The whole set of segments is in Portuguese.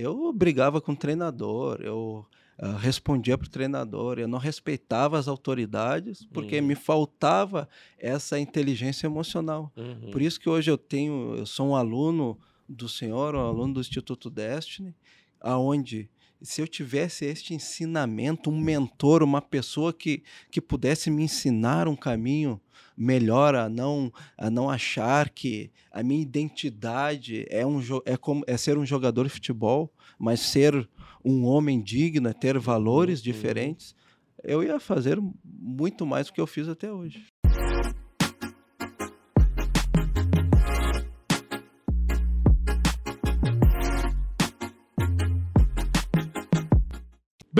Eu brigava com o treinador, eu uh, respondia para o treinador, eu não respeitava as autoridades porque uhum. me faltava essa inteligência emocional. Uhum. Por isso que hoje eu tenho, eu sou um aluno do Senhor, um aluno do Instituto Destiny, aonde se eu tivesse este ensinamento, um mentor, uma pessoa que, que pudesse me ensinar um caminho melhor a não, a não achar que a minha identidade é, um, é, como, é ser um jogador de futebol, mas ser um homem digno, é ter valores uhum. diferentes, eu ia fazer muito mais do que eu fiz até hoje.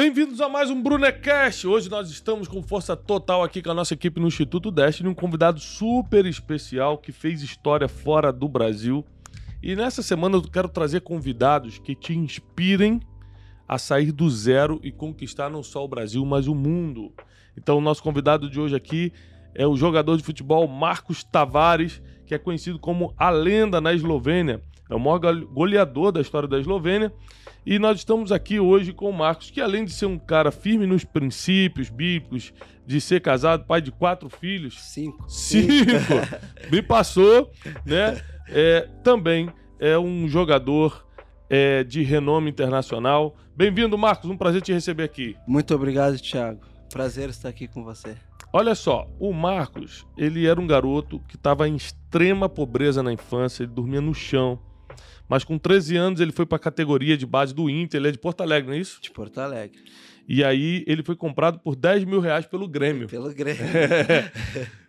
Bem-vindos a mais um Brunecast. Hoje nós estamos com força total aqui com a nossa equipe no Instituto Destiny, um convidado super especial que fez história fora do Brasil. E nessa semana eu quero trazer convidados que te inspirem a sair do zero e conquistar não só o Brasil, mas o mundo. Então, o nosso convidado de hoje aqui é o jogador de futebol Marcos Tavares, que é conhecido como a lenda na Eslovênia. É o maior goleador da história da Eslovênia e nós estamos aqui hoje com o Marcos, que além de ser um cara firme nos princípios bíblicos, de ser casado, pai de quatro filhos. Cinco. Cinco. Me passou, né? É, também é um jogador é, de renome internacional. Bem-vindo, Marcos. Um prazer te receber aqui. Muito obrigado, Thiago. Prazer estar aqui com você. Olha só, o Marcos, ele era um garoto que estava em extrema pobreza na infância, ele dormia no chão mas com 13 anos ele foi para a categoria de base do Inter, ele é de Porto Alegre, não é isso? De Porto Alegre. E aí ele foi comprado por 10 mil reais pelo Grêmio. Pelo Grêmio.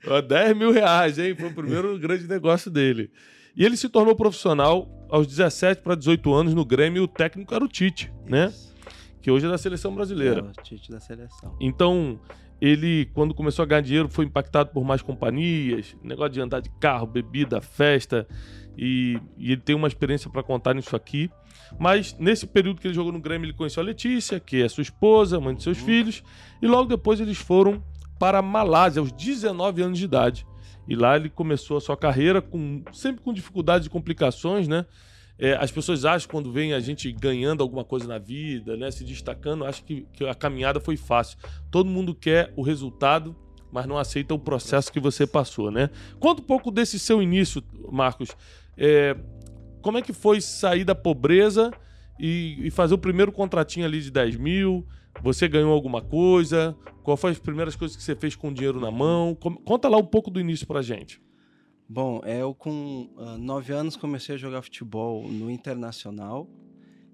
É. 10 mil reais, hein? Foi o primeiro grande negócio dele. E ele se tornou profissional aos 17 para 18 anos no Grêmio. O técnico era o Tite, né? isso. né? Que hoje é da seleção brasileira. É, o Tite da seleção. Então, ele, quando começou a ganhar dinheiro, foi impactado por mais companhias, negócio de andar de carro, bebida, festa e, e ele tem uma experiência para contar nisso aqui. Mas nesse período que ele jogou no Grêmio, ele conheceu a Letícia, que é sua esposa, mãe de seus uhum. filhos, e logo depois eles foram para a Malásia, aos 19 anos de idade. E lá ele começou a sua carreira, com, sempre com dificuldades e complicações, né? É, as pessoas acham quando vem a gente ganhando alguma coisa na vida, né, se destacando, acham que, que a caminhada foi fácil. Todo mundo quer o resultado, mas não aceita o processo que você passou, né? Conta um pouco desse seu início, Marcos. É, como é que foi sair da pobreza e, e, fazer o primeiro contratinho ali de 10 mil? Você ganhou alguma coisa? Qual foi as primeiras coisas que você fez com dinheiro na mão? Conta lá um pouco do início pra gente. Bom, eu com uh, nove anos comecei a jogar futebol no Internacional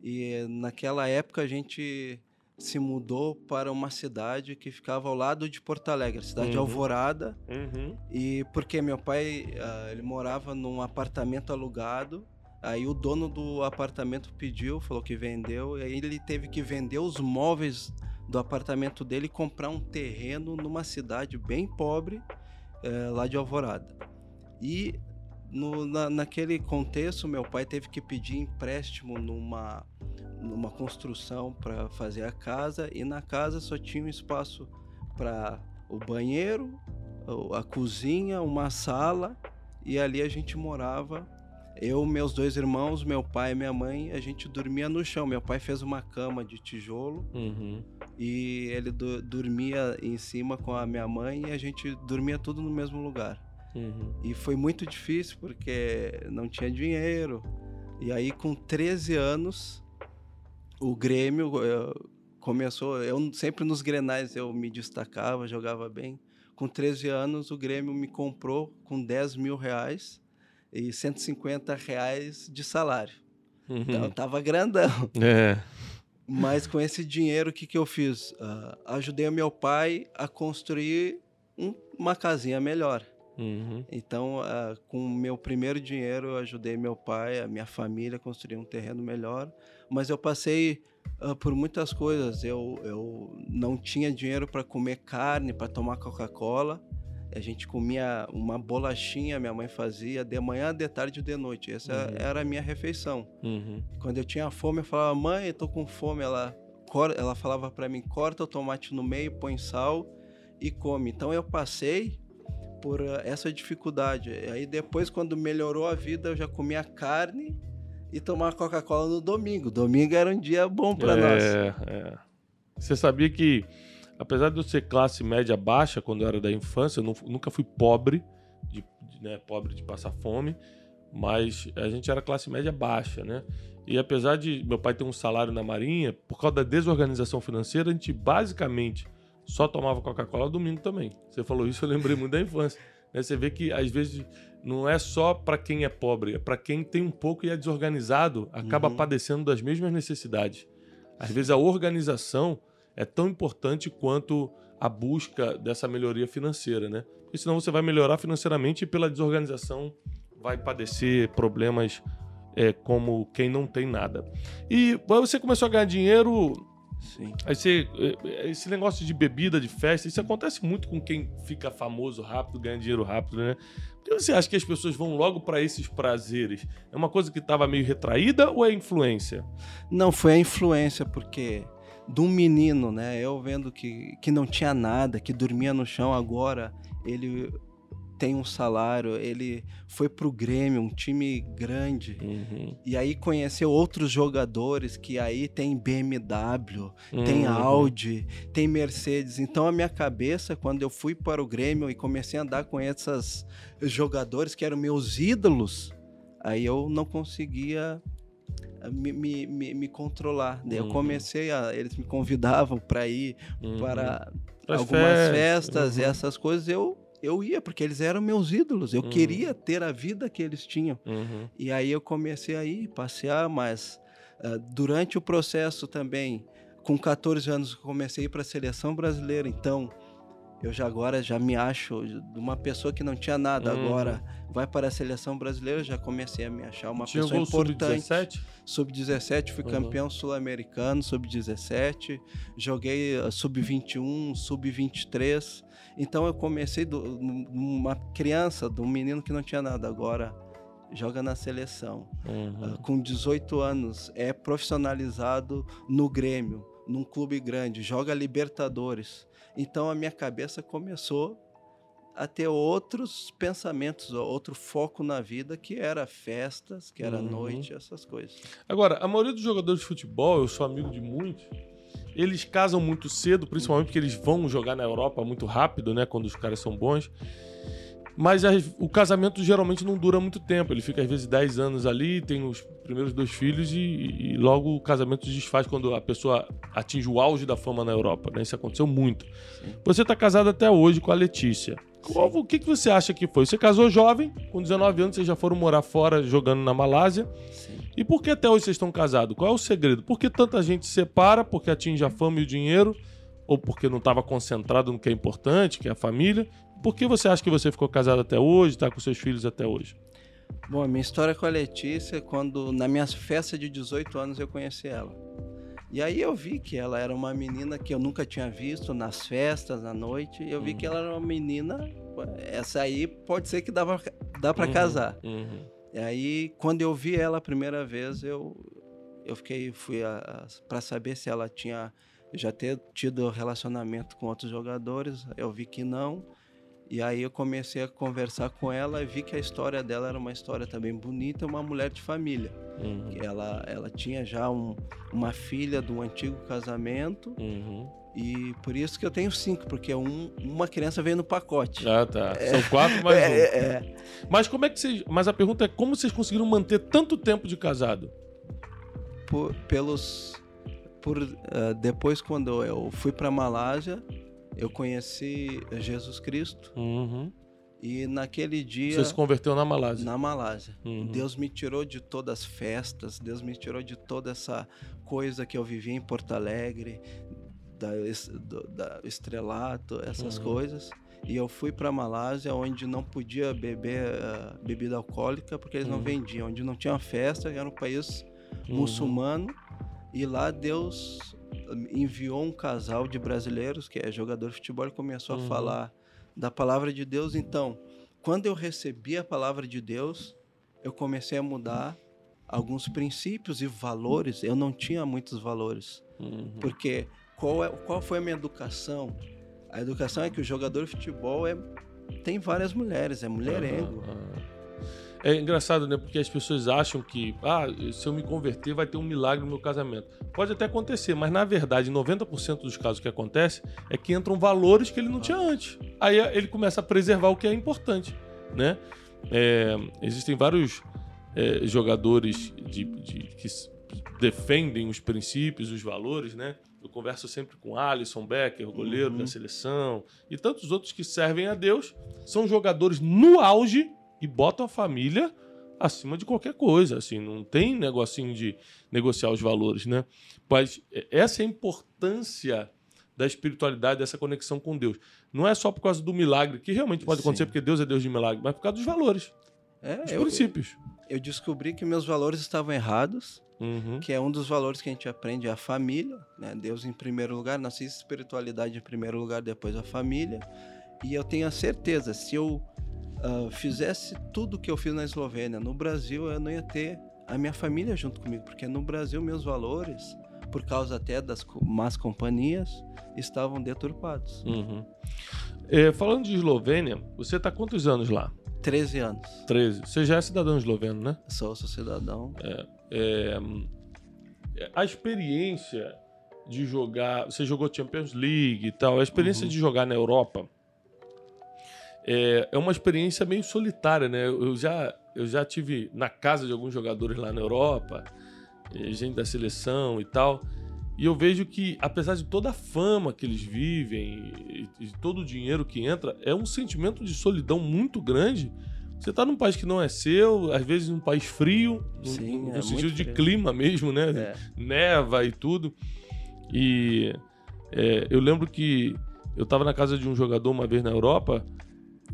e naquela época a gente se mudou para uma cidade que ficava ao lado de Porto Alegre, cidade uhum. de Alvorada. Uhum. E porque meu pai uh, ele morava num apartamento alugado, aí o dono do apartamento pediu, falou que vendeu, e aí ele teve que vender os móveis do apartamento dele e comprar um terreno numa cidade bem pobre uh, lá de Alvorada. E no, na, naquele contexto, meu pai teve que pedir empréstimo numa numa construção para fazer a casa e na casa só tinha um espaço para o banheiro, a cozinha, uma sala e ali a gente morava. Eu, meus dois irmãos, meu pai e minha mãe, a gente dormia no chão. Meu pai fez uma cama de tijolo uhum. e ele do, dormia em cima com a minha mãe e a gente dormia tudo no mesmo lugar. Uhum. E foi muito difícil porque não tinha dinheiro. E aí, com 13 anos, o Grêmio uh, começou. Eu sempre nos grenais eu me destacava, jogava bem. Com 13 anos, o Grêmio me comprou com 10 mil reais e 150 reais de salário. Uhum. Então, tava grandão. É. Mas com esse dinheiro, o que, que eu fiz? Uh, ajudei meu pai a construir um, uma casinha melhor. Uhum. Então, uh, com o meu primeiro dinheiro, eu ajudei meu pai, a minha família a construir um terreno melhor mas eu passei uh, por muitas coisas. Eu, eu não tinha dinheiro para comer carne, para tomar Coca-Cola. A gente comia uma bolachinha, minha mãe fazia de manhã, de tarde e de noite. Essa uhum. era a minha refeição. Uhum. Quando eu tinha fome, eu falava, mãe, eu tô com fome. Ela, ela falava para mim, corta o tomate no meio, põe sal e come. Então eu passei por essa dificuldade. Aí depois, quando melhorou a vida, eu já comia carne e tomar Coca-Cola no domingo. Domingo era um dia bom para é, nós. É. Você sabia que, apesar de eu ser classe média baixa quando eu era da infância, eu não, nunca fui pobre, de, né, pobre de passar fome, mas a gente era classe média baixa, né? E apesar de meu pai ter um salário na Marinha, por causa da desorganização financeira, a gente basicamente só tomava Coca-Cola domingo também. Você falou isso, eu lembrei muito da infância. Né? Você vê que às vezes não é só para quem é pobre, é para quem tem um pouco e é desorganizado, acaba uhum. padecendo das mesmas necessidades. Às vezes a organização é tão importante quanto a busca dessa melhoria financeira, né? Porque senão você vai melhorar financeiramente e pela desorganização vai padecer problemas é, como quem não tem nada. E você começou a ganhar dinheiro Sim. Aí você, eh, esse negócio de bebida, de festa, isso acontece muito com quem fica famoso rápido, ganha dinheiro rápido, né? Por que você acha que as pessoas vão logo para esses prazeres? É uma coisa que estava meio retraída ou é influência? Não, foi a influência, porque de um menino, né? Eu vendo que, que não tinha nada, que dormia no chão, agora ele tem um salário, ele foi pro Grêmio, um time grande, uhum. e aí conheceu outros jogadores que aí tem BMW, uhum. tem Audi, tem Mercedes. Então a minha cabeça, quando eu fui para o Grêmio e comecei a andar com esses jogadores que eram meus ídolos, aí eu não conseguia eh, me, me, me, me controlar. Daí uhum. eu comecei a. Eles me convidavam para ir uhum. para algumas festas e uhum. essas coisas. Eu eu ia, porque eles eram meus ídolos. Eu uhum. queria ter a vida que eles tinham. Uhum. E aí eu comecei a ir passear, mas uh, durante o processo também, com 14 anos, comecei para a seleção brasileira. Então, eu já agora já me acho de uma pessoa que não tinha nada. Uhum. Agora vai para a seleção brasileira, já comecei a me achar uma tinha pessoa importante. Sub-17? Sub-17, fui uhum. campeão sul-americano, sub-17. Joguei uh, sub-21, sub-23. Então eu comecei de uma criança, de um menino que não tinha nada, agora joga na seleção. Uhum. Uh, com 18 anos, é profissionalizado no Grêmio, num clube grande, joga Libertadores. Então a minha cabeça começou a ter outros pensamentos, outro foco na vida, que era festas, que era uhum. noite, essas coisas. Agora, a maioria dos jogadores de futebol, eu sou amigo de muitos, eles casam muito cedo, principalmente porque eles vão jogar na Europa muito rápido, né? Quando os caras são bons. Mas o casamento geralmente não dura muito tempo. Ele fica às vezes 10 anos ali, tem os primeiros dois filhos e, e logo o casamento se desfaz quando a pessoa atinge o auge da fama na Europa. Né? Isso aconteceu muito. Sim. Você está casado até hoje com a Letícia. Qual, o que, que você acha que foi? Você casou jovem, com 19 anos, vocês já foram morar fora jogando na Malásia. Sim. E por que até hoje vocês estão casados? Qual é o segredo? Por que tanta gente se separa? Porque atinge a fama e o dinheiro? Ou porque não estava concentrado no que é importante, que é a família? Por que você acha que você ficou casado até hoje, está com seus filhos até hoje? Bom, a minha história com a Letícia, quando na minha festa de 18 anos eu conheci ela. E aí eu vi que ela era uma menina que eu nunca tinha visto nas festas, à noite. Eu vi uhum. que ela era uma menina, essa aí pode ser que dava, dá para uhum. casar. Uhum. E aí, quando eu vi ela a primeira vez, eu, eu fiquei, fui para saber se ela tinha já ter tido relacionamento com outros jogadores. Eu vi que não. E aí eu comecei a conversar com ela e vi que a história dela era uma história também bonita, uma mulher de família. Uhum. Ela, ela tinha já um, uma filha de um antigo casamento. Uhum. E por isso que eu tenho cinco, porque um, uma criança veio no pacote. Ah, tá. É. São quatro mais é, um. É. Mas como é que vocês. Mas a pergunta é como vocês conseguiram manter tanto tempo de casado? Por, pelos. Por, uh, depois, quando eu fui para Malásia, eu conheci Jesus Cristo. Uhum. E naquele dia. Você se converteu na Malásia? Na Malásia. Uhum. Deus me tirou de todas as festas, Deus me tirou de toda essa coisa que eu vivia em Porto Alegre, da, da estrelato, essas uhum. coisas. E eu fui para Malásia, onde não podia beber uh, bebida alcoólica, porque eles não uhum. vendiam. Onde não tinha festa, era um país uhum. muçulmano. E lá Deus enviou um casal de brasileiros, que é jogador de futebol, e começou uhum. a falar da palavra de Deus. Então, quando eu recebi a palavra de Deus, eu comecei a mudar alguns princípios e valores. Eu não tinha muitos valores, uhum. porque qual, é, qual foi a minha educação? A educação é que o jogador de futebol é, tem várias mulheres, é mulherengo. Uhum, uhum. É engraçado, né? Porque as pessoas acham que, ah, se eu me converter, vai ter um milagre no meu casamento. Pode até acontecer, mas na verdade, 90% dos casos que acontece é que entram valores que ele não tinha antes. Aí ele começa a preservar o que é importante, né? É, existem vários é, jogadores de, de, que defendem os princípios, os valores, né? Eu converso sempre com Alisson Becker, o goleiro uhum. da seleção, e tantos outros que servem a Deus, são jogadores no auge e botam a família acima de qualquer coisa, assim, não tem negocinho de negociar os valores, né? Mas essa é a importância da espiritualidade, dessa conexão com Deus. Não é só por causa do milagre, que realmente pode acontecer Sim. porque Deus é Deus de milagre, mas por causa dos valores, é, dos eu, princípios. Eu descobri que meus valores estavam errados, uhum. que é um dos valores que a gente aprende, é a família, né? Deus em primeiro lugar, nossa espiritualidade em primeiro lugar, depois a família. E eu tenho a certeza, se eu uh, fizesse tudo que eu fiz na Eslovênia, no Brasil eu não ia ter a minha família junto comigo, porque no Brasil meus valores, por causa até das más companhias, estavam deturpados. Uhum. É, falando de Eslovênia, você está quantos anos lá? 13 anos. 13. Você já é cidadão esloveno, né? Sou, sou cidadão. É, é, a experiência de jogar. Você jogou Champions League e tal. A experiência uhum. de jogar na Europa é, é uma experiência meio solitária, né? Eu já, eu já tive na casa de alguns jogadores lá na Europa, eh, gente da seleção e tal. E eu vejo que, apesar de toda a fama que eles vivem e, e todo o dinheiro que entra, é um sentimento de solidão muito grande. Você está num país que não é seu, às vezes num país frio, Sim, no, no é sentido de frio. clima mesmo, né? É. Neva e tudo. E é, eu lembro que eu estava na casa de um jogador uma vez na Europa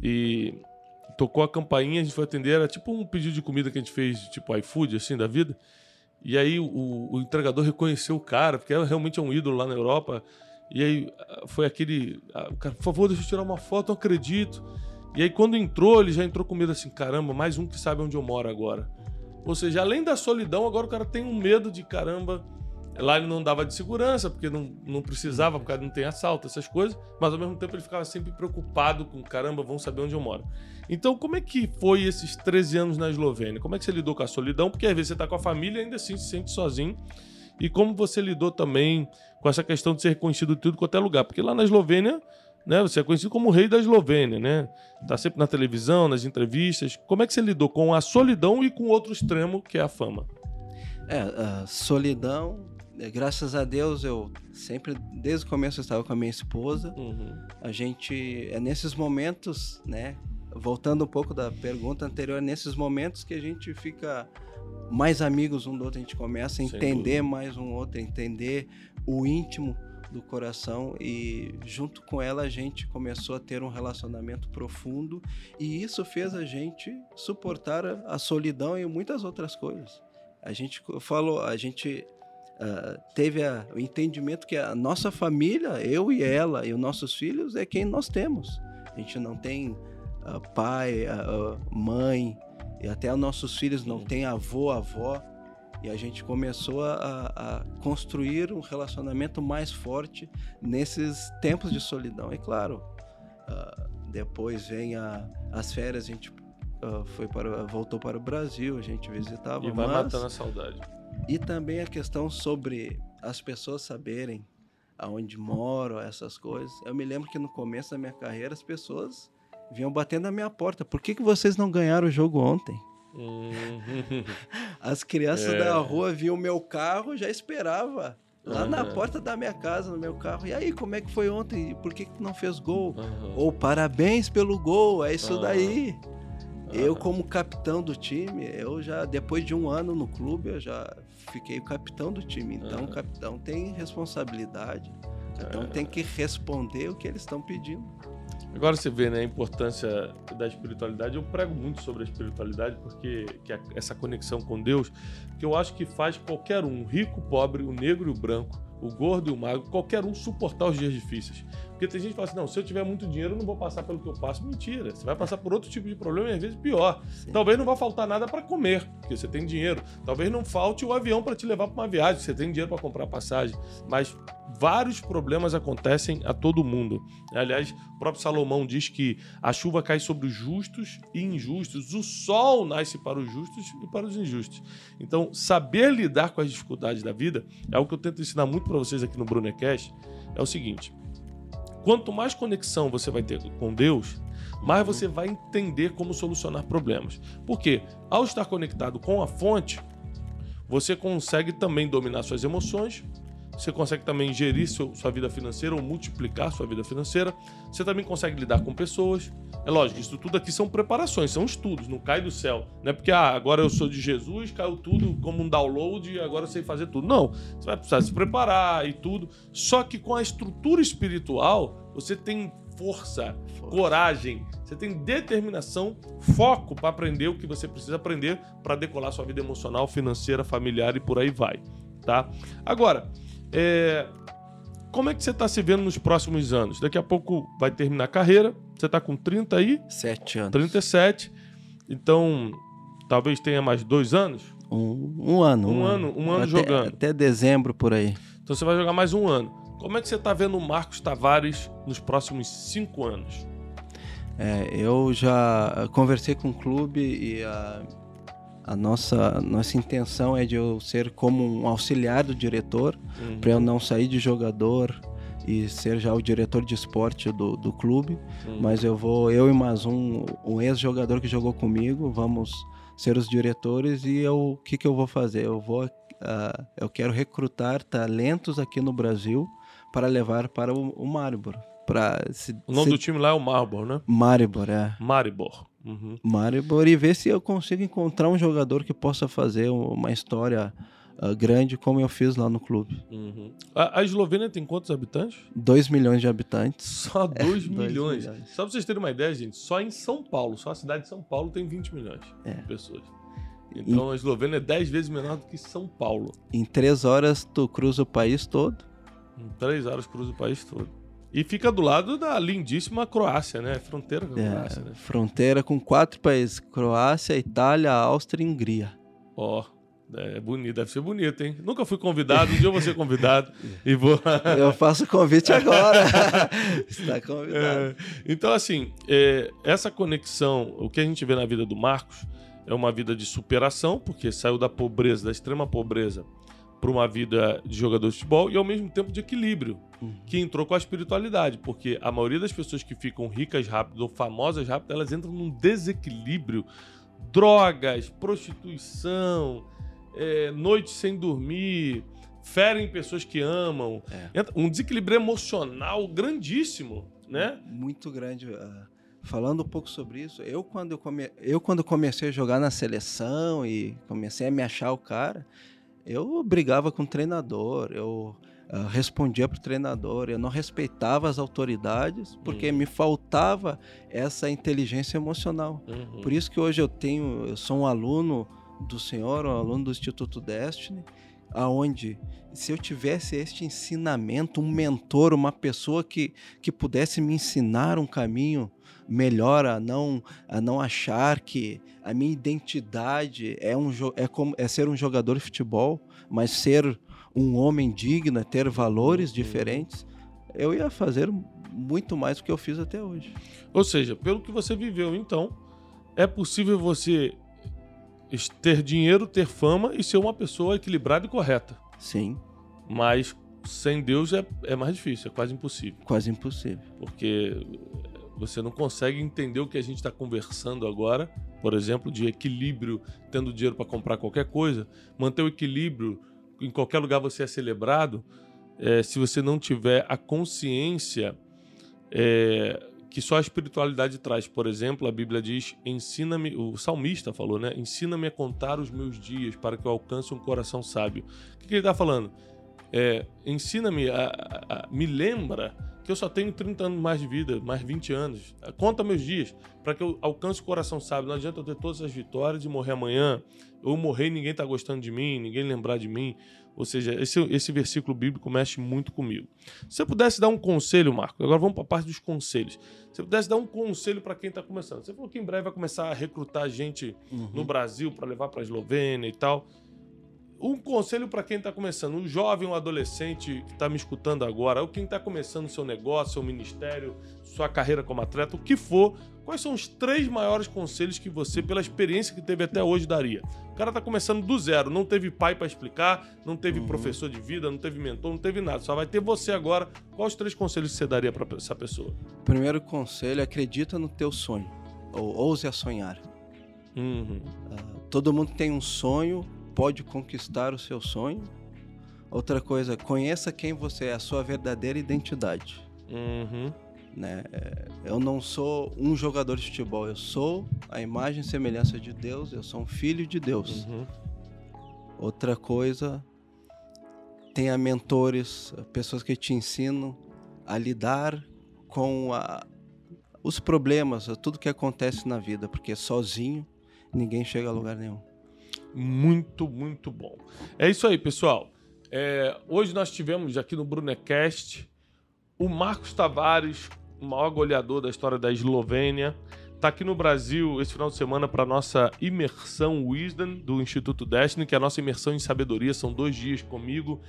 e tocou a campainha, a gente foi atender, era tipo um pedido de comida que a gente fez, tipo iFood, assim, da vida. E aí o, o entregador reconheceu o cara, porque era realmente é um ídolo lá na Europa. E aí ah, foi aquele. Ah, cara, por favor, deixa eu tirar uma foto, não acredito. E aí quando entrou, ele já entrou com medo assim: caramba, mais um que sabe onde eu moro agora. Ou seja, além da solidão, agora o cara tem um medo de caramba Lá ele não dava de segurança, porque não, não precisava, porque não tem assalto, essas coisas, mas ao mesmo tempo ele ficava sempre preocupado com caramba, vão saber onde eu moro. Então, como é que foi esses 13 anos na Eslovênia? Como é que você lidou com a solidão? Porque às vezes você está com a família e ainda assim se sente sozinho. E como você lidou também com essa questão de ser reconhecido tudo quanto é lugar? Porque lá na Eslovênia, né, você é conhecido como o rei da Eslovênia, né? Tá sempre na televisão, nas entrevistas. Como é que você lidou com a solidão e com outro extremo, que é a fama? É, a solidão graças a Deus eu sempre desde o começo eu estava com a minha esposa. Uhum. a gente é nesses momentos né voltando um pouco da pergunta anterior é nesses momentos que a gente fica mais amigos um do outro a gente começa a entender mais um outro entender o íntimo do coração e junto com ela a gente começou a ter um relacionamento profundo. E isso fez a gente suportar a solidão e muitas outras coisas. A gente falou a gente uh, teve a, o entendimento que a nossa família, eu e ela e os nossos filhos, é quem nós temos. A gente não tem uh, pai, uh, mãe, e até os nossos filhos não têm avô, avó. E a gente começou a, a, construir um relacionamento mais forte nesses tempos de solidão. E claro, uh, depois vem a, as férias, a gente uh, foi para, voltou para o Brasil, a gente visitava. E vai mas, matando a saudade. E também a questão sobre as pessoas saberem aonde moro, essas coisas. Eu me lembro que no começo da minha carreira as pessoas vinham batendo na minha porta. Por que, que vocês não ganharam o jogo ontem? Uhum. As crianças é. da rua viam o meu carro, já esperava lá uhum. na porta da minha casa, no meu carro. E aí, como é que foi ontem? Por que, que não fez gol? Uhum. Ou parabéns pelo gol, é isso daí. Eu, como capitão do time, eu já, depois de um ano no clube, eu já fiquei o capitão do time. Então, uhum. o capitão tem responsabilidade. Então, tem que responder o que eles estão pedindo. Agora você vê né, a importância da espiritualidade. Eu prego muito sobre a espiritualidade porque que essa conexão com Deus, que eu acho que faz qualquer um, rico, pobre, o negro e o branco, o gordo e o magro, qualquer um suportar os dias difíceis. Porque tem gente que fala assim: não, se eu tiver muito dinheiro, eu não vou passar pelo que eu passo. Mentira. Você vai passar por outro tipo de problema e às vezes pior. Sim. Talvez não vá faltar nada para comer, porque você tem dinheiro. Talvez não falte o avião para te levar para uma viagem, você tem dinheiro para comprar passagem. Mas vários problemas acontecem a todo mundo. Aliás, o próprio Salomão diz que a chuva cai sobre os justos e injustos, o sol nasce para os justos e para os injustos. Então, saber lidar com as dificuldades da vida é o que eu tento ensinar muito para vocês aqui no Brunecast. É o seguinte: quanto mais conexão você vai ter com Deus, mais você vai entender como solucionar problemas. Porque ao estar conectado com a fonte, você consegue também dominar suas emoções, você consegue também gerir seu, sua vida financeira ou multiplicar sua vida financeira. Você também consegue lidar com pessoas. É lógico, isso tudo aqui são preparações, são estudos, não cai do céu. Não é porque ah, agora eu sou de Jesus, caiu tudo como um download e agora eu sei fazer tudo. Não, você vai precisar se preparar e tudo. Só que com a estrutura espiritual, você tem força, força. coragem, você tem determinação, foco para aprender o que você precisa aprender para decolar sua vida emocional, financeira, familiar e por aí vai, tá? Agora, é... Como é que você está se vendo nos próximos anos? Daqui a pouco vai terminar a carreira. Você está com 30 aí? Sete anos. 37. Então, talvez tenha mais dois anos? Um, um ano. Um, um ano, ano, um ano até, jogando. Até dezembro por aí. Então você vai jogar mais um ano. Como é que você está vendo o Marcos Tavares nos próximos cinco anos? É, eu já conversei com o clube e a a nossa, nossa intenção é de eu ser como um auxiliar do diretor, uhum. para eu não sair de jogador e ser já o diretor de esporte do, do clube. Uhum. Mas eu vou, eu e mais um, um ex-jogador que jogou comigo, vamos ser os diretores e eu, o que, que eu vou fazer? Eu vou, uh, eu quero recrutar talentos aqui no Brasil para levar para o, o Maribor. se, o nome se... do time lá é o Maribor, né? Maribor, é. Maribor. Uhum. Maribor e ver se eu consigo encontrar um jogador que possa fazer uma história uh, grande como eu fiz lá no clube. Uhum. A, a, Eslovênia tem quantos habitantes? 2 milhões de habitantes. Só 2 é, milhões. milhões. Só pra vocês terem uma ideia, gente, só em São Paulo, só a cidade de São Paulo tem 20 milhões é. de pessoas. Então em... a Eslovênia é 10 vezes menor do que São Paulo. Em 3 horas tu cruza o país todo. Em 3 horas cruza o país todo. E fica do lado da lindíssima Croácia, né? Fronteira com a é, Croácia, né? Fronteira com quatro países: Croácia, Itália, Áustria e Hungria. Ó. Oh. É bonito, deve ser bonito, hein? Nunca fui convidado, um dia eu vou ser convidado e vou. eu faço o convite agora. Está convidado. É, então, assim, é, essa conexão, o que a gente vê na vida do Marcos é uma vida de superação, porque saiu da pobreza, da extrema pobreza, para uma vida de jogador de futebol e ao mesmo tempo de equilíbrio, uhum. que entrou com a espiritualidade, porque a maioria das pessoas que ficam ricas rápido ou famosas rápido, elas entram num desequilíbrio, drogas, prostituição, é, noite sem dormir, ferem pessoas que amam, é. um desequilíbrio emocional grandíssimo, né? Muito grande. Uh, falando um pouco sobre isso, eu quando eu, come... eu quando comecei a jogar na seleção e comecei a me achar o cara, eu brigava com o treinador, eu uh, respondia para o treinador, eu não respeitava as autoridades porque uhum. me faltava essa inteligência emocional. Uhum. Por isso que hoje eu tenho, eu sou um aluno do Senhor, um aluno do Instituto Destiny, aonde se eu tivesse este ensinamento, um mentor, uma pessoa que, que pudesse me ensinar um caminho melhor a não a não achar que a minha identidade é um é como é ser um jogador de futebol, mas ser um homem digno, é ter valores uhum. diferentes, eu ia fazer muito mais do que eu fiz até hoje. Ou seja, pelo que você viveu, então, é possível você ter dinheiro, ter fama e ser uma pessoa equilibrada e correta. Sim. Mas sem Deus é, é mais difícil, é quase impossível. Quase impossível. Porque você não consegue entender o que a gente está conversando agora, por exemplo, de equilíbrio, tendo dinheiro para comprar qualquer coisa, manter o equilíbrio, em qualquer lugar você é celebrado, é, se você não tiver a consciência é, que só a espiritualidade traz. Por exemplo, a Bíblia diz: ensina-me, o salmista falou, né? Ensina-me a contar os meus dias para que eu alcance um coração sábio. O que, que ele está falando? É, ensina-me, me lembra que eu só tenho 30 anos mais de vida, mais 20 anos. Conta meus dias, para que eu alcance o coração sábio. Não adianta eu ter todas as vitórias e morrer amanhã, ou morrer e ninguém tá gostando de mim, ninguém lembrar de mim. Ou seja, esse, esse versículo bíblico mexe muito comigo. Se você pudesse dar um conselho, Marco, agora vamos para a parte dos conselhos. Se você pudesse dar um conselho para quem está começando. Você falou que em breve vai começar a recrutar gente uhum. no Brasil para levar para a Eslovênia e tal. Um conselho para quem está começando, um jovem, um adolescente que está me escutando agora, ou quem está começando seu negócio, seu ministério, sua carreira como atleta, o que for, Quais são os três maiores conselhos que você, pela experiência que teve até hoje, daria? O cara tá começando do zero, não teve pai para explicar, não teve uhum. professor de vida, não teve mentor, não teve nada. Só vai ter você agora. Quais os três conselhos que você daria para essa pessoa? Primeiro conselho, acredita no teu sonho. Ou ouse a sonhar. Uhum. Uh, todo mundo tem um sonho, pode conquistar o seu sonho. Outra coisa, conheça quem você é, a sua verdadeira identidade. Uhum. Né? Eu não sou um jogador de futebol, eu sou a imagem e semelhança de Deus, eu sou um filho de Deus. Uhum. Outra coisa, tenha mentores, pessoas que te ensinam a lidar com a, os problemas, tudo que acontece na vida, porque sozinho ninguém chega a lugar nenhum. Muito, muito bom. É isso aí, pessoal. É, hoje nós tivemos aqui no Brunecast o Marcos Tavares o maior goleador da história da Eslovênia. Está aqui no Brasil esse final de semana para nossa imersão Wisdom do Instituto Destiny, que é a nossa imersão em sabedoria. São dois dias comigo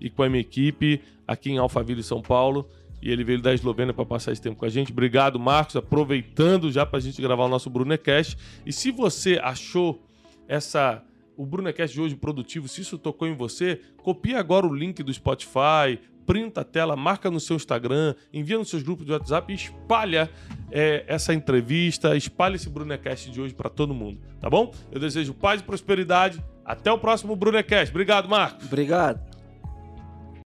e com a minha equipe aqui em Alphaville, São Paulo. E ele veio da Eslovênia para passar esse tempo com a gente. Obrigado, Marcos. Aproveitando já para a gente gravar o nosso Brunecast. E se você achou essa o Brunecast de hoje produtivo, se isso tocou em você, copie agora o link do Spotify, printa a tela, marca no seu Instagram, envia nos seus grupos de WhatsApp e espalha é, essa entrevista, espalha esse Brunecast de hoje para todo mundo, tá bom? Eu desejo paz e prosperidade. Até o próximo Brunecast. Obrigado, Marcos. Obrigado.